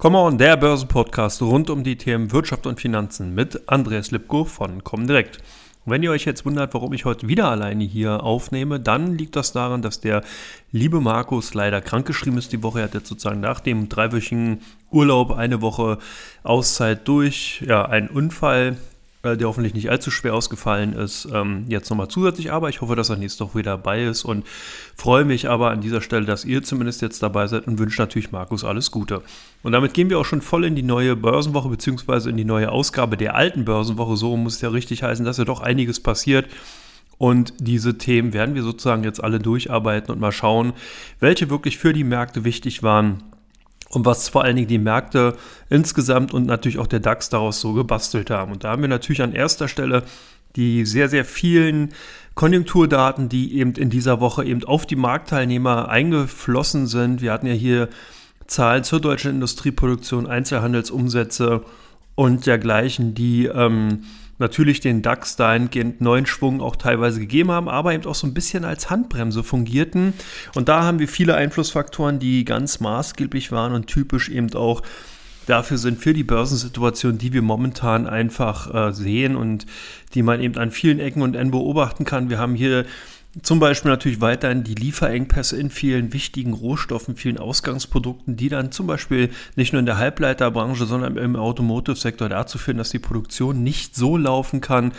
Come on, der Börsenpodcast rund um die Themen Wirtschaft und Finanzen mit Andreas Lipko von Comdirect. Und wenn ihr euch jetzt wundert, warum ich heute wieder alleine hier aufnehme, dann liegt das daran, dass der liebe Markus leider krankgeschrieben ist die Woche. Er hat jetzt sozusagen nach dem dreiwöchigen Urlaub eine Woche Auszeit durch ja, einen Unfall der hoffentlich nicht allzu schwer ausgefallen ist, ähm, jetzt nochmal zusätzlich. Aber ich hoffe, dass er nächste Woche wieder dabei ist und freue mich aber an dieser Stelle, dass ihr zumindest jetzt dabei seid und wünsche natürlich Markus alles Gute. Und damit gehen wir auch schon voll in die neue Börsenwoche beziehungsweise in die neue Ausgabe der alten Börsenwoche. So muss es ja richtig heißen, dass ja doch einiges passiert. Und diese Themen werden wir sozusagen jetzt alle durcharbeiten und mal schauen, welche wirklich für die Märkte wichtig waren und was vor allen Dingen die Märkte insgesamt und natürlich auch der DAX daraus so gebastelt haben. Und da haben wir natürlich an erster Stelle die sehr, sehr vielen Konjunkturdaten, die eben in dieser Woche eben auf die Marktteilnehmer eingeflossen sind. Wir hatten ja hier Zahlen zur deutschen Industrieproduktion, Einzelhandelsumsätze und dergleichen, die ähm, natürlich den DAX dahingehend neuen Schwung auch teilweise gegeben haben, aber eben auch so ein bisschen als Handbremse fungierten. Und da haben wir viele Einflussfaktoren, die ganz maßgeblich waren und typisch eben auch dafür sind für die Börsensituation, die wir momentan einfach äh, sehen und die man eben an vielen Ecken und Enden beobachten kann. Wir haben hier zum Beispiel natürlich weiterhin die Lieferengpässe in vielen wichtigen Rohstoffen, vielen Ausgangsprodukten, die dann zum Beispiel nicht nur in der Halbleiterbranche, sondern im Automotive-Sektor dazu führen, dass die Produktion nicht so laufen kann,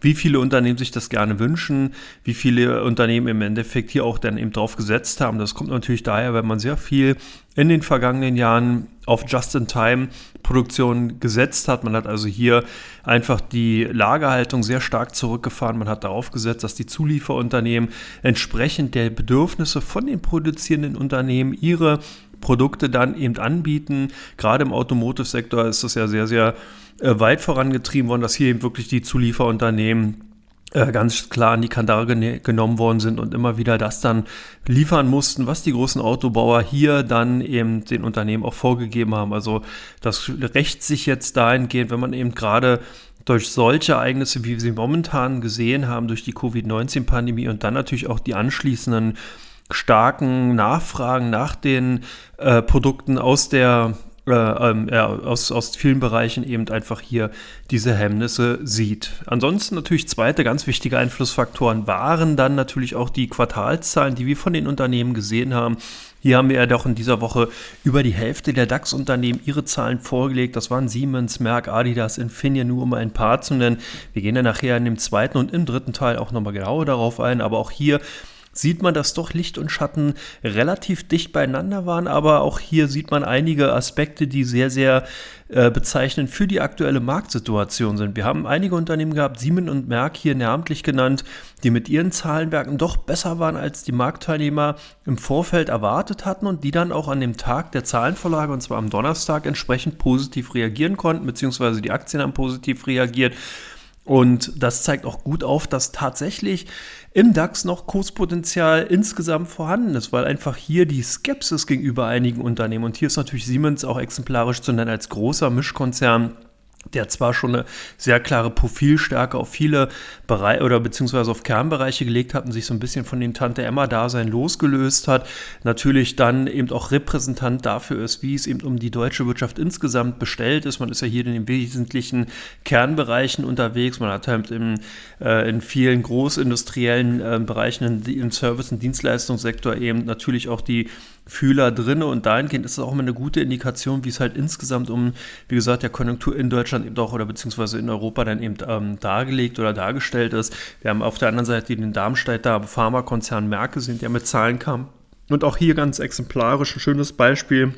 wie viele Unternehmen sich das gerne wünschen, wie viele Unternehmen im Endeffekt hier auch dann eben drauf gesetzt haben. Das kommt natürlich daher, weil man sehr viel in den vergangenen Jahren auf Just-in-Time-Produktion gesetzt hat. Man hat also hier einfach die Lagerhaltung sehr stark zurückgefahren. Man hat darauf gesetzt, dass die Zulieferunternehmen entsprechend der Bedürfnisse von den produzierenden Unternehmen ihre Produkte dann eben anbieten. Gerade im Automotive-Sektor ist das ja sehr, sehr äh, weit vorangetrieben worden, dass hier eben wirklich die Zulieferunternehmen äh, ganz klar an die Kandare genommen worden sind und immer wieder das dann liefern mussten, was die großen Autobauer hier dann eben den Unternehmen auch vorgegeben haben. Also das rächt sich jetzt dahingehend, wenn man eben gerade durch solche Ereignisse, wie wir sie momentan gesehen haben, durch die Covid-19-Pandemie und dann natürlich auch die anschließenden starken Nachfragen nach den äh, Produkten aus der äh, ähm, aus, aus vielen Bereichen eben einfach hier diese Hemmnisse sieht. Ansonsten natürlich zweite ganz wichtige Einflussfaktoren waren dann natürlich auch die Quartalszahlen, die wir von den Unternehmen gesehen haben. Hier haben wir ja doch in dieser Woche über die Hälfte der DAX-Unternehmen ihre Zahlen vorgelegt. Das waren Siemens, Merck, Adidas, Infineon, nur um ein paar zu nennen. Wir gehen ja nachher in dem zweiten und im dritten Teil auch nochmal genauer darauf ein, aber auch hier sieht man, dass doch Licht und Schatten relativ dicht beieinander waren, aber auch hier sieht man einige Aspekte, die sehr, sehr äh, bezeichnend für die aktuelle Marktsituation sind. Wir haben einige Unternehmen gehabt, Siemens und Merck hier namentlich genannt, die mit ihren Zahlenwerken doch besser waren, als die Marktteilnehmer im Vorfeld erwartet hatten und die dann auch an dem Tag der Zahlenvorlage, und zwar am Donnerstag, entsprechend positiv reagieren konnten, beziehungsweise die Aktien haben positiv reagiert. Und das zeigt auch gut auf, dass tatsächlich im DAX noch Kurspotenzial insgesamt vorhanden ist, weil einfach hier die Skepsis gegenüber einigen Unternehmen, und hier ist natürlich Siemens auch exemplarisch zu nennen als großer Mischkonzern, der zwar schon eine sehr klare Profilstärke auf viele Bereiche oder beziehungsweise auf Kernbereiche gelegt hat und sich so ein bisschen von den Tante Emma-Dasein losgelöst hat, natürlich dann eben auch Repräsentant dafür ist, wie es eben um die deutsche Wirtschaft insgesamt bestellt ist. Man ist ja hier in den wesentlichen Kernbereichen unterwegs. Man hat halt in, äh, in vielen großindustriellen äh, Bereichen im Service- und Dienstleistungssektor eben natürlich auch die Fühler drin und dahingehend ist es auch immer eine gute Indikation, wie es halt insgesamt um, wie gesagt, der Konjunktur in Deutschland eben auch oder beziehungsweise in Europa dann eben ähm, dargelegt oder dargestellt ist. Wir haben auf der anderen Seite den Darmstädter Pharmakonzern Merke sind, der mit Zahlen kam. Und auch hier ganz exemplarisch ein schönes Beispiel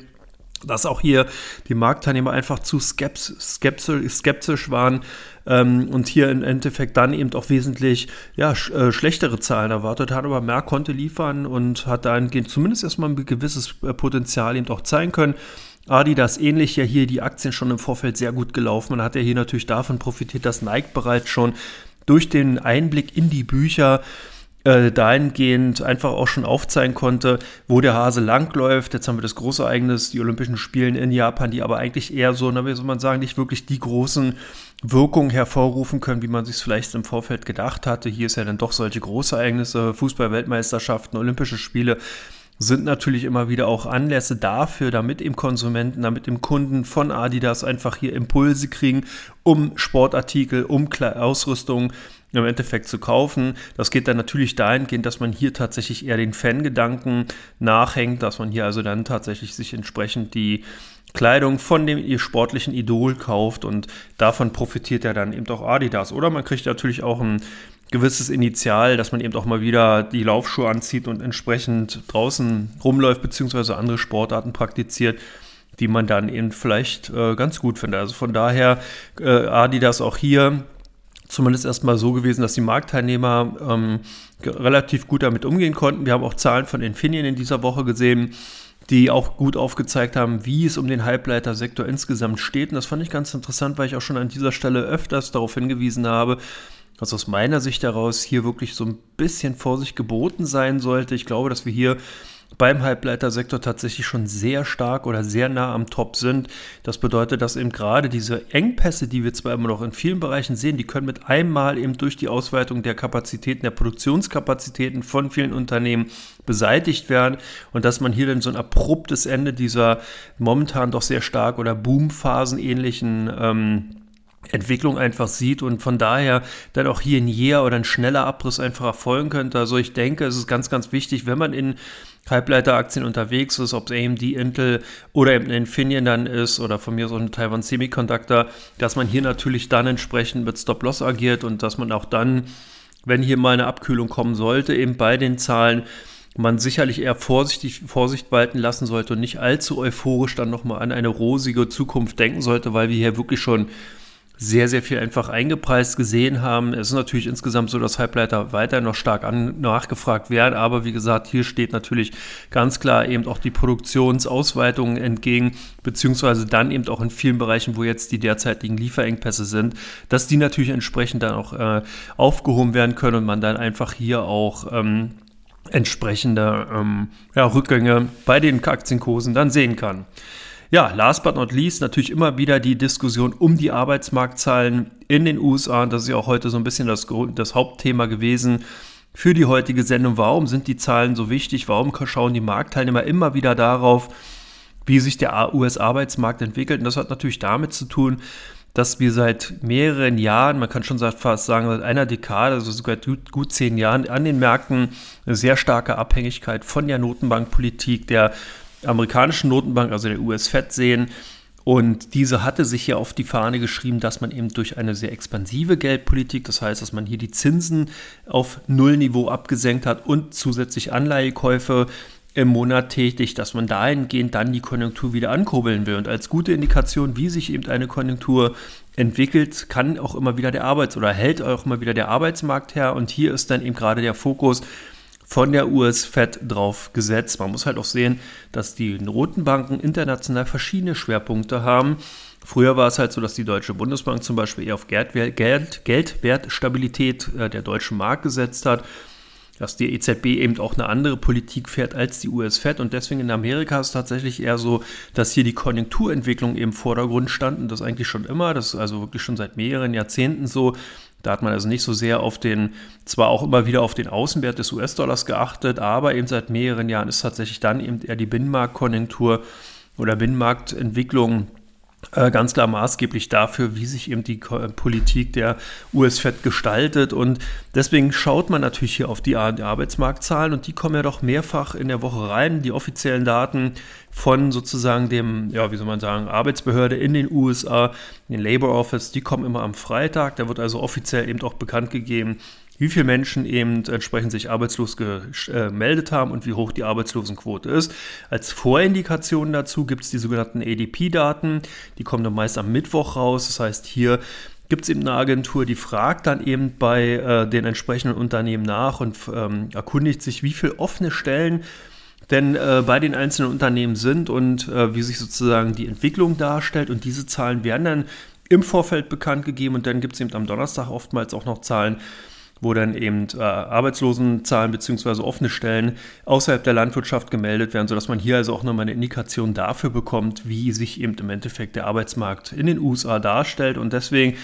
dass auch hier die Marktteilnehmer einfach zu skeptisch, waren ähm, und hier im Endeffekt dann eben auch wesentlich ja, sch äh, schlechtere Zahlen erwartet hat, aber Merck konnte liefern und hat dahingehend zumindest erstmal ein gewisses äh, Potenzial eben auch zeigen können. Adidas ähnlich ja hier die Aktien schon im Vorfeld sehr gut gelaufen. Man hat ja hier natürlich davon profitiert, dass Nike bereits schon durch den Einblick in die Bücher äh, dahingehend einfach auch schon aufzeigen konnte, wo der Hase langläuft. Jetzt haben wir das große Ereignis, die Olympischen Spiele in Japan, die aber eigentlich eher so, wie soll man sagen, nicht wirklich die großen Wirkungen hervorrufen können, wie man sich vielleicht im Vorfeld gedacht hatte. Hier ist ja dann doch solche große Ereignisse, Fußball-Weltmeisterschaften, Olympische Spiele sind natürlich immer wieder auch Anlässe dafür, damit eben Konsumenten, damit eben Kunden von Adidas einfach hier Impulse kriegen, um Sportartikel, um Ausrüstung im Endeffekt zu kaufen. Das geht dann natürlich dahingehend, dass man hier tatsächlich eher den Fangedanken nachhängt, dass man hier also dann tatsächlich sich entsprechend die Kleidung von dem ihr sportlichen Idol kauft und davon profitiert ja dann eben auch Adidas. Oder man kriegt natürlich auch ein gewisses Initial, dass man eben auch mal wieder die Laufschuhe anzieht und entsprechend draußen rumläuft, beziehungsweise andere Sportarten praktiziert, die man dann eben vielleicht äh, ganz gut findet. Also von daher äh, Adidas auch hier zumindest erstmal so gewesen, dass die Marktteilnehmer ähm, relativ gut damit umgehen konnten. Wir haben auch Zahlen von Infineon in dieser Woche gesehen, die auch gut aufgezeigt haben, wie es um den Halbleitersektor insgesamt steht. Und das fand ich ganz interessant, weil ich auch schon an dieser Stelle öfters darauf hingewiesen habe, was aus meiner Sicht heraus hier wirklich so ein bisschen Vorsicht geboten sein sollte. Ich glaube, dass wir hier beim Halbleitersektor tatsächlich schon sehr stark oder sehr nah am Top sind. Das bedeutet, dass eben gerade diese Engpässe, die wir zwar immer noch in vielen Bereichen sehen, die können mit einmal eben durch die Ausweitung der Kapazitäten, der Produktionskapazitäten von vielen Unternehmen beseitigt werden und dass man hier dann so ein abruptes Ende dieser momentan doch sehr stark oder Boomphasen ähnlichen ähm, Entwicklung einfach sieht und von daher dann auch hier ein jäher oder ein schneller Abriss einfach erfolgen könnte. Also ich denke, es ist ganz, ganz wichtig, wenn man in Halbleiteraktien unterwegs ist, ob es AMD, Intel oder eben Infineon dann ist oder von mir so ein Taiwan Semiconductor, dass man hier natürlich dann entsprechend mit Stop-Loss agiert und dass man auch dann, wenn hier mal eine Abkühlung kommen sollte, eben bei den Zahlen man sicherlich eher vorsichtig, Vorsicht walten lassen sollte und nicht allzu euphorisch dann nochmal an eine rosige Zukunft denken sollte, weil wir hier wirklich schon sehr, sehr viel einfach eingepreist gesehen haben. Es ist natürlich insgesamt so, dass Halbleiter weiter noch stark an, nachgefragt werden, aber wie gesagt, hier steht natürlich ganz klar eben auch die Produktionsausweitung entgegen, beziehungsweise dann eben auch in vielen Bereichen, wo jetzt die derzeitigen Lieferengpässe sind, dass die natürlich entsprechend dann auch äh, aufgehoben werden können und man dann einfach hier auch ähm, entsprechende ähm, ja, Rückgänge bei den Aktienkursen dann sehen kann. Ja, last but not least natürlich immer wieder die Diskussion um die Arbeitsmarktzahlen in den USA. Das ist ja auch heute so ein bisschen das, das Hauptthema gewesen für die heutige Sendung. Warum sind die Zahlen so wichtig? Warum schauen die Marktteilnehmer immer wieder darauf, wie sich der US-Arbeitsmarkt entwickelt? Und das hat natürlich damit zu tun, dass wir seit mehreren Jahren, man kann schon fast sagen, seit einer Dekade, also sogar gut zehn Jahren, an den Märkten eine sehr starke Abhängigkeit von der Notenbankpolitik, der amerikanischen Notenbank, also der US-Fed, sehen. Und diese hatte sich ja auf die Fahne geschrieben, dass man eben durch eine sehr expansive Geldpolitik, das heißt, dass man hier die Zinsen auf Nullniveau abgesenkt hat und zusätzlich Anleihekäufe im Monat tätigt, dass man dahingehend dann die Konjunktur wieder ankurbeln will. Und als gute Indikation, wie sich eben eine Konjunktur entwickelt, kann auch immer wieder der Arbeits- oder hält auch immer wieder der Arbeitsmarkt her. Und hier ist dann eben gerade der Fokus von der US-Fed drauf gesetzt. Man muss halt auch sehen, dass die Notenbanken international verschiedene Schwerpunkte haben. Früher war es halt so, dass die Deutsche Bundesbank zum Beispiel eher auf Geld, Geld, Geldwertstabilität äh, der deutschen Mark gesetzt hat, dass die EZB eben auch eine andere Politik fährt als die US-Fed und deswegen in Amerika ist es tatsächlich eher so, dass hier die Konjunkturentwicklung im Vordergrund stand und das eigentlich schon immer, das ist also wirklich schon seit mehreren Jahrzehnten so, da hat man also nicht so sehr auf den, zwar auch immer wieder auf den Außenwert des US-Dollars geachtet, aber eben seit mehreren Jahren ist tatsächlich dann eben eher die Binnenmarktkonjunktur oder Binnenmarktentwicklung ganz klar maßgeblich dafür, wie sich eben die Politik der US-Fed gestaltet. Und deswegen schaut man natürlich hier auf die Arbeitsmarktzahlen und die kommen ja doch mehrfach in der Woche rein. Die offiziellen Daten von sozusagen dem, ja, wie soll man sagen, Arbeitsbehörde in den USA, den Labor Office, die kommen immer am Freitag. Da wird also offiziell eben auch bekannt gegeben, wie viele Menschen eben entsprechend sich arbeitslos gemeldet haben und wie hoch die Arbeitslosenquote ist. Als Vorindikation dazu gibt es die sogenannten ADP-Daten. Die kommen dann meist am Mittwoch raus. Das heißt, hier gibt es eben eine Agentur, die fragt dann eben bei äh, den entsprechenden Unternehmen nach und ähm, erkundigt sich, wie viele offene Stellen denn äh, bei den einzelnen Unternehmen sind und äh, wie sich sozusagen die Entwicklung darstellt. Und diese Zahlen werden dann im Vorfeld bekannt gegeben und dann gibt es eben am Donnerstag oftmals auch noch Zahlen, wo dann eben äh, Arbeitslosenzahlen bzw. offene Stellen außerhalb der Landwirtschaft gemeldet werden, sodass man hier also auch nochmal eine Indikation dafür bekommt, wie sich eben im Endeffekt der Arbeitsmarkt in den USA darstellt. Und deswegen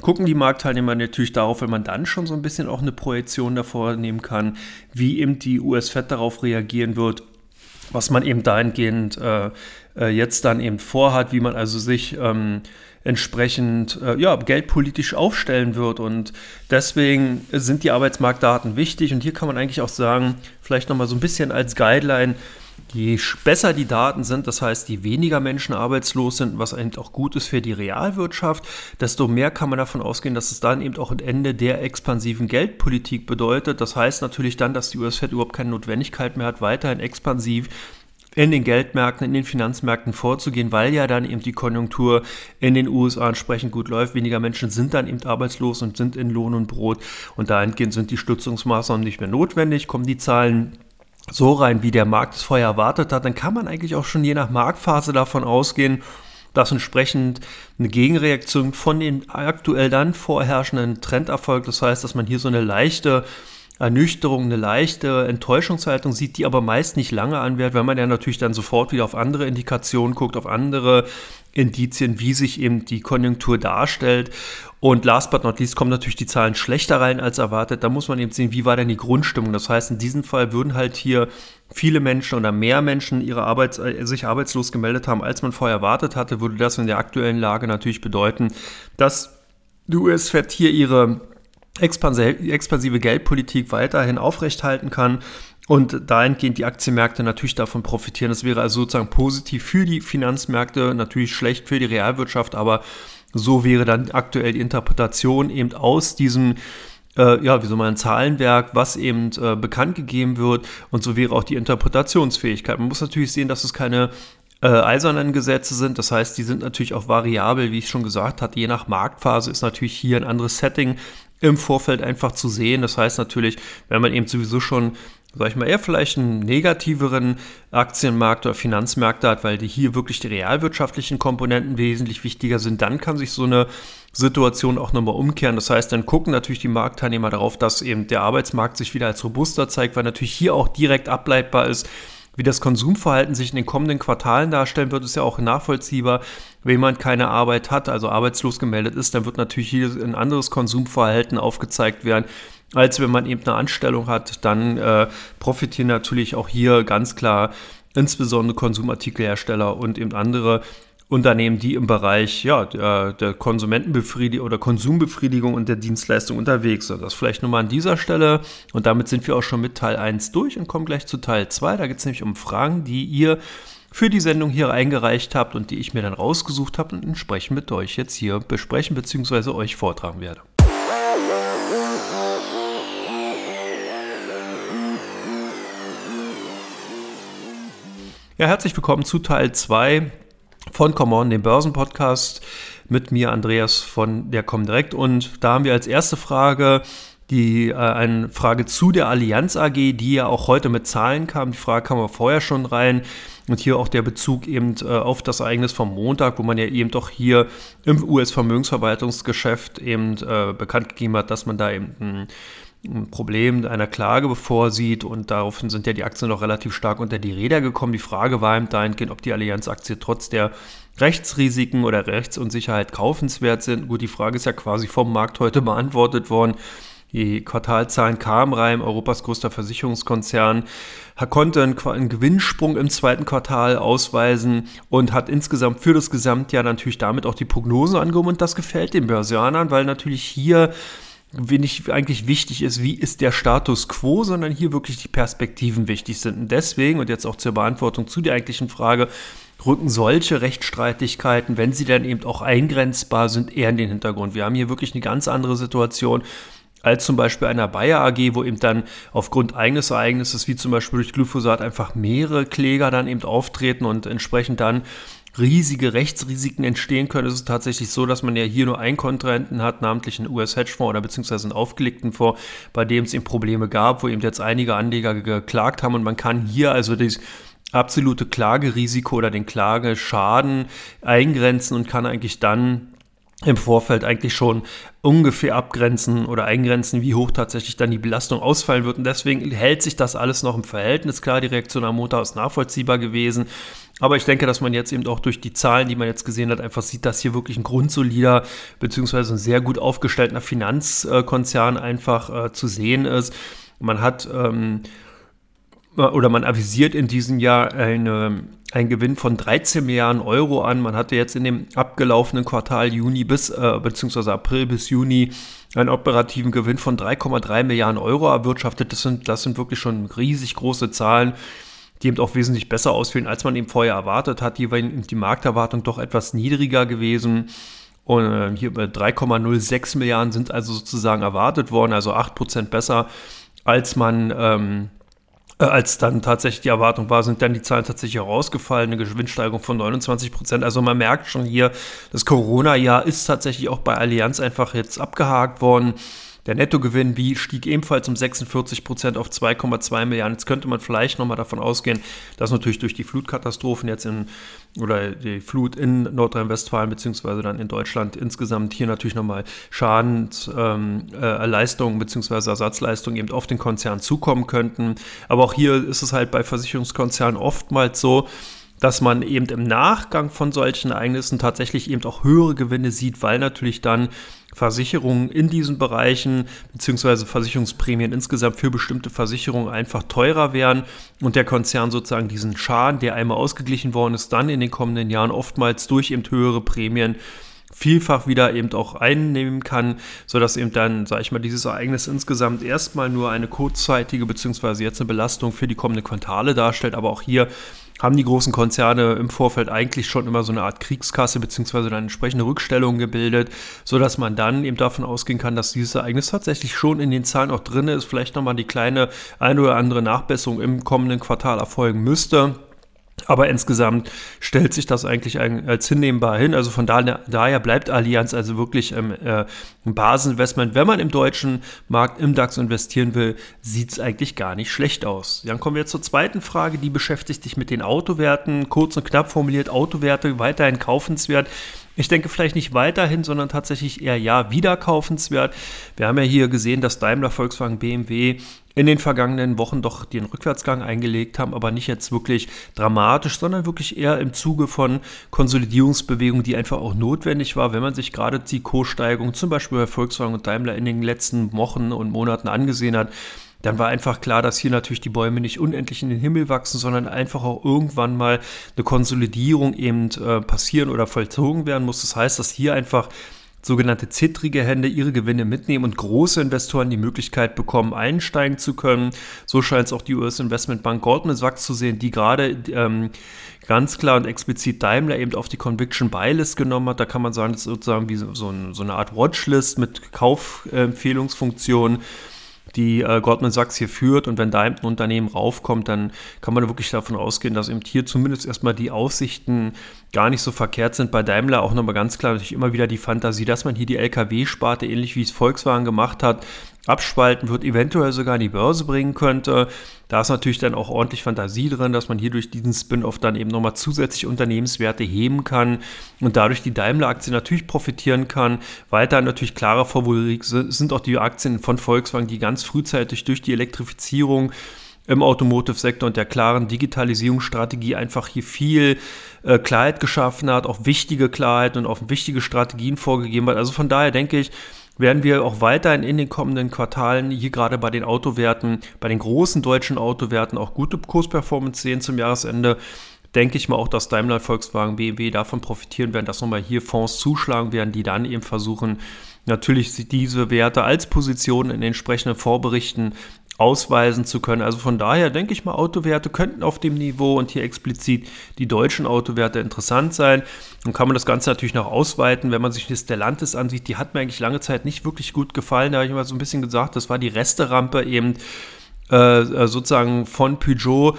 gucken die Marktteilnehmer natürlich darauf, wenn man dann schon so ein bisschen auch eine Projektion davor nehmen kann, wie eben die US-Fed darauf reagieren wird was man eben dahingehend äh, äh, jetzt dann eben vorhat, wie man also sich ähm, entsprechend äh, ja, geldpolitisch aufstellen wird. Und deswegen sind die Arbeitsmarktdaten wichtig. Und hier kann man eigentlich auch sagen, vielleicht nochmal so ein bisschen als Guideline, je besser die Daten sind, das heißt, je weniger Menschen arbeitslos sind, was eben auch gut ist für die Realwirtschaft, desto mehr kann man davon ausgehen, dass es dann eben auch ein Ende der expansiven Geldpolitik bedeutet. Das heißt natürlich dann, dass die US-Fed überhaupt keine Notwendigkeit mehr hat, weiterhin expansiv in den Geldmärkten, in den Finanzmärkten vorzugehen, weil ja dann eben die Konjunktur in den USA entsprechend gut läuft. Weniger Menschen sind dann eben arbeitslos und sind in Lohn und Brot und dahingehend sind die Stützungsmaßnahmen nicht mehr notwendig, kommen die Zahlen so rein, wie der Markt es vorher erwartet hat, dann kann man eigentlich auch schon je nach Marktphase davon ausgehen, dass entsprechend eine Gegenreaktion von den aktuell dann vorherrschenden Trend erfolgt. Das heißt, dass man hier so eine leichte Ernüchterung, eine leichte Enttäuschungshaltung sieht, die aber meist nicht lange anwährt, weil man ja natürlich dann sofort wieder auf andere Indikationen guckt, auf andere Indizien, wie sich eben die Konjunktur darstellt. Und last but not least kommen natürlich die Zahlen schlechter rein als erwartet. Da muss man eben sehen, wie war denn die Grundstimmung. Das heißt, in diesem Fall würden halt hier viele Menschen oder mehr Menschen ihre Arbeit, äh, sich arbeitslos gemeldet haben, als man vorher erwartet hatte, würde das in der aktuellen Lage natürlich bedeuten, dass die US-Fed hier ihre expansive Geldpolitik weiterhin aufrechthalten kann und dahingehend die Aktienmärkte natürlich davon profitieren. Das wäre also sozusagen positiv für die Finanzmärkte, natürlich schlecht für die Realwirtschaft, aber so wäre dann aktuell die Interpretation eben aus diesem äh, ja, wie soll man ein Zahlenwerk, was eben äh, bekannt gegeben wird und so wäre auch die Interpretationsfähigkeit. Man muss natürlich sehen, dass es keine äh, eisernen Gesetze sind. Das heißt, die sind natürlich auch variabel, wie ich schon gesagt hatte. Je nach Marktphase ist natürlich hier ein anderes Setting im Vorfeld einfach zu sehen. Das heißt natürlich, wenn man eben sowieso schon, sag ich mal, eher vielleicht einen negativeren Aktienmarkt oder Finanzmärkte hat, weil die hier wirklich die realwirtschaftlichen Komponenten wesentlich wichtiger sind, dann kann sich so eine Situation auch nochmal umkehren. Das heißt, dann gucken natürlich die Marktteilnehmer darauf, dass eben der Arbeitsmarkt sich wieder als robuster zeigt, weil natürlich hier auch direkt ableitbar ist, wie das Konsumverhalten sich in den kommenden Quartalen darstellen wird, ist ja auch nachvollziehbar. Wenn jemand keine Arbeit hat, also arbeitslos gemeldet ist, dann wird natürlich hier ein anderes Konsumverhalten aufgezeigt werden, als wenn man eben eine Anstellung hat. Dann äh, profitieren natürlich auch hier ganz klar insbesondere Konsumartikelhersteller und eben andere Unternehmen, die im Bereich ja, der, der Konsumentenbefriedigung oder Konsumbefriedigung und der Dienstleistung unterwegs sind. Das vielleicht nur mal an dieser Stelle. Und damit sind wir auch schon mit Teil 1 durch und kommen gleich zu Teil 2. Da geht es nämlich um Fragen, die ihr für die Sendung hier eingereicht habt und die ich mir dann rausgesucht habe und entsprechend mit euch jetzt hier besprechen bzw. euch vortragen werde. Ja, herzlich willkommen zu Teil 2 von Come On, dem Börsenpodcast mit mir, Andreas von der Comdirect. Und da haben wir als erste Frage die äh, eine Frage zu der Allianz AG, die ja auch heute mit Zahlen kam. Die Frage kam aber vorher schon rein. Und hier auch der Bezug eben äh, auf das Ereignis vom Montag, wo man ja eben doch hier im US-Vermögensverwaltungsgeschäft eben äh, bekannt gegeben hat, dass man da eben ein ein Problem einer Klage bevorsieht und daraufhin sind ja die Aktien noch relativ stark unter die Räder gekommen. Die Frage war eben dahingehend, ob die Allianz-Aktie trotz der Rechtsrisiken oder Rechtsunsicherheit kaufenswert sind. Gut, die Frage ist ja quasi vom Markt heute beantwortet worden. Die Quartalzahlen kamen rein, Europas größter Versicherungskonzern konnte einen, Gewinnsprung im zweiten Quartal ausweisen und hat insgesamt für das Gesamtjahr natürlich damit auch die Prognosen angehoben und das gefällt den Börsianern, weil natürlich hier wenig eigentlich wichtig ist, wie ist der Status quo, sondern hier wirklich die Perspektiven wichtig sind. Und deswegen, und jetzt auch zur Beantwortung zu der eigentlichen Frage, rücken solche Rechtsstreitigkeiten, wenn sie dann eben auch eingrenzbar sind, eher in den Hintergrund. Wir haben hier wirklich eine ganz andere Situation als zum Beispiel einer Bayer AG, wo eben dann aufgrund eines Ereignisses, wie zum Beispiel durch Glyphosat, einfach mehrere Kläger dann eben auftreten und entsprechend dann riesige Rechtsrisiken entstehen können, ist es tatsächlich so, dass man ja hier nur einen Kontrahenten hat, namentlich einen US-Hedgefonds oder beziehungsweise einen aufgelegten Fonds, bei dem es eben Probleme gab, wo eben jetzt einige Anleger geklagt haben. Und man kann hier also das absolute Klagerisiko oder den Klageschaden eingrenzen und kann eigentlich dann im Vorfeld eigentlich schon ungefähr abgrenzen oder eingrenzen, wie hoch tatsächlich dann die Belastung ausfallen wird. Und deswegen hält sich das alles noch im Verhältnis. Klar, die Reaktion am Montag ist nachvollziehbar gewesen. Aber ich denke, dass man jetzt eben auch durch die Zahlen, die man jetzt gesehen hat, einfach sieht, dass hier wirklich ein grundsolider beziehungsweise ein sehr gut aufgestellter Finanzkonzern einfach äh, zu sehen ist. Man hat ähm, oder man avisiert in diesem Jahr eine, einen Gewinn von 13 Milliarden Euro an. Man hatte jetzt in dem abgelaufenen Quartal Juni bis, äh, beziehungsweise April bis Juni einen operativen Gewinn von 3,3 Milliarden Euro erwirtschaftet. Das sind, das sind wirklich schon riesig große Zahlen, die eben auch wesentlich besser ausfielen, als man eben vorher erwartet hat. Hier war die Markterwartung doch etwas niedriger gewesen. Und äh, hier bei 3,06 Milliarden sind also sozusagen erwartet worden, also 8% besser, als man ähm, äh, als dann tatsächlich die Erwartung war, sind dann die Zahlen tatsächlich herausgefallen, eine Gewinnsteigerung von 29 Prozent. Also man merkt schon hier, das Corona-Jahr ist tatsächlich auch bei Allianz einfach jetzt abgehakt worden. Der Nettogewinn wie stieg ebenfalls um 46 Prozent auf 2,2 Milliarden. Jetzt könnte man vielleicht nochmal davon ausgehen, dass natürlich durch die Flutkatastrophen jetzt in oder die Flut in Nordrhein-Westfalen beziehungsweise dann in Deutschland insgesamt hier natürlich nochmal Schadenleistungen ähm, äh, beziehungsweise Ersatzleistungen eben auf den Konzern zukommen könnten. Aber auch hier ist es halt bei Versicherungskonzernen oftmals so, dass man eben im Nachgang von solchen Ereignissen tatsächlich eben auch höhere Gewinne sieht, weil natürlich dann Versicherungen in diesen Bereichen beziehungsweise Versicherungsprämien insgesamt für bestimmte Versicherungen einfach teurer wären und der Konzern sozusagen diesen Schaden, der einmal ausgeglichen worden ist, dann in den kommenden Jahren oftmals durch eben höhere Prämien vielfach wieder eben auch einnehmen kann, sodass eben dann, sage ich mal, dieses Ereignis insgesamt erstmal nur eine kurzzeitige beziehungsweise jetzt eine Belastung für die kommenden Quartale darstellt, aber auch hier haben die großen Konzerne im Vorfeld eigentlich schon immer so eine Art Kriegskasse beziehungsweise dann entsprechende Rückstellungen gebildet, sodass man dann eben davon ausgehen kann, dass dieses Ereignis tatsächlich schon in den Zahlen auch drin ist, vielleicht nochmal die kleine eine oder andere Nachbesserung im kommenden Quartal erfolgen müsste. Aber insgesamt stellt sich das eigentlich als hinnehmbar hin. Also von daher bleibt Allianz also wirklich ähm, äh, ein Baseninvestment. Wenn man im deutschen Markt im DAX investieren will, sieht es eigentlich gar nicht schlecht aus. Dann kommen wir zur zweiten Frage, die beschäftigt sich mit den Autowerten. Kurz und knapp formuliert, Autowerte weiterhin kaufenswert. Ich denke vielleicht nicht weiterhin, sondern tatsächlich eher ja wieder kaufenswert. Wir haben ja hier gesehen, dass Daimler, Volkswagen, BMW in den vergangenen Wochen doch den Rückwärtsgang eingelegt haben, aber nicht jetzt wirklich dramatisch, sondern wirklich eher im Zuge von Konsolidierungsbewegungen, die einfach auch notwendig war, wenn man sich gerade die Kurssteigerung zum Beispiel bei Volkswagen und Daimler in den letzten Wochen und Monaten angesehen hat dann war einfach klar, dass hier natürlich die Bäume nicht unendlich in den Himmel wachsen, sondern einfach auch irgendwann mal eine Konsolidierung eben äh, passieren oder vollzogen werden muss. Das heißt, dass hier einfach sogenannte zittrige Hände ihre Gewinne mitnehmen und große Investoren die Möglichkeit bekommen, einsteigen zu können. So scheint es auch die US-Investmentbank Goldman Sachs zu sehen, die gerade ähm, ganz klar und explizit Daimler eben auf die Conviction Buy List genommen hat. Da kann man sagen, das ist sozusagen wie so, so, eine Art Watchlist mit Kaufempfehlungsfunktionen. Äh, die äh, Goldman Sachs hier führt. Und wenn da ein Unternehmen raufkommt, dann kann man wirklich davon ausgehen, dass eben hier zumindest erstmal die Aussichten gar nicht so verkehrt sind. Bei Daimler auch nochmal ganz klar natürlich immer wieder die Fantasie, dass man hier die Lkw-Sparte, ähnlich wie es Volkswagen gemacht hat, abspalten wird, eventuell sogar an die Börse bringen könnte. Da ist natürlich dann auch ordentlich Fantasie drin, dass man hier durch diesen Spin-off dann eben nochmal zusätzlich Unternehmenswerte heben kann und dadurch die Daimler-Aktie natürlich profitieren kann. Weiter natürlich klarer Favorit sind auch die Aktien von Volkswagen, die ganz frühzeitig durch die Elektrifizierung im Automotive-Sektor und der klaren Digitalisierungsstrategie einfach hier viel äh, Klarheit geschaffen hat, auch wichtige Klarheit und auch wichtige Strategien vorgegeben hat. Also von daher denke ich, werden wir auch weiterhin in den kommenden Quartalen hier gerade bei den Autowerten, bei den großen deutschen Autowerten auch gute Kursperformance sehen zum Jahresende. Denke ich mal auch, dass Daimler, Volkswagen, BMW davon profitieren werden, dass nochmal hier Fonds zuschlagen werden, die dann eben versuchen, natürlich diese Werte als Position in entsprechenden Vorberichten ausweisen zu können. Also von daher denke ich mal, Autowerte könnten auf dem Niveau und hier explizit die deutschen Autowerte interessant sein. Dann kann man das Ganze natürlich noch ausweiten, wenn man sich das Stellantis ansieht. Die hat mir eigentlich lange Zeit nicht wirklich gut gefallen. Da habe ich immer so ein bisschen gesagt, das war die Resterampe eben äh, sozusagen von Peugeot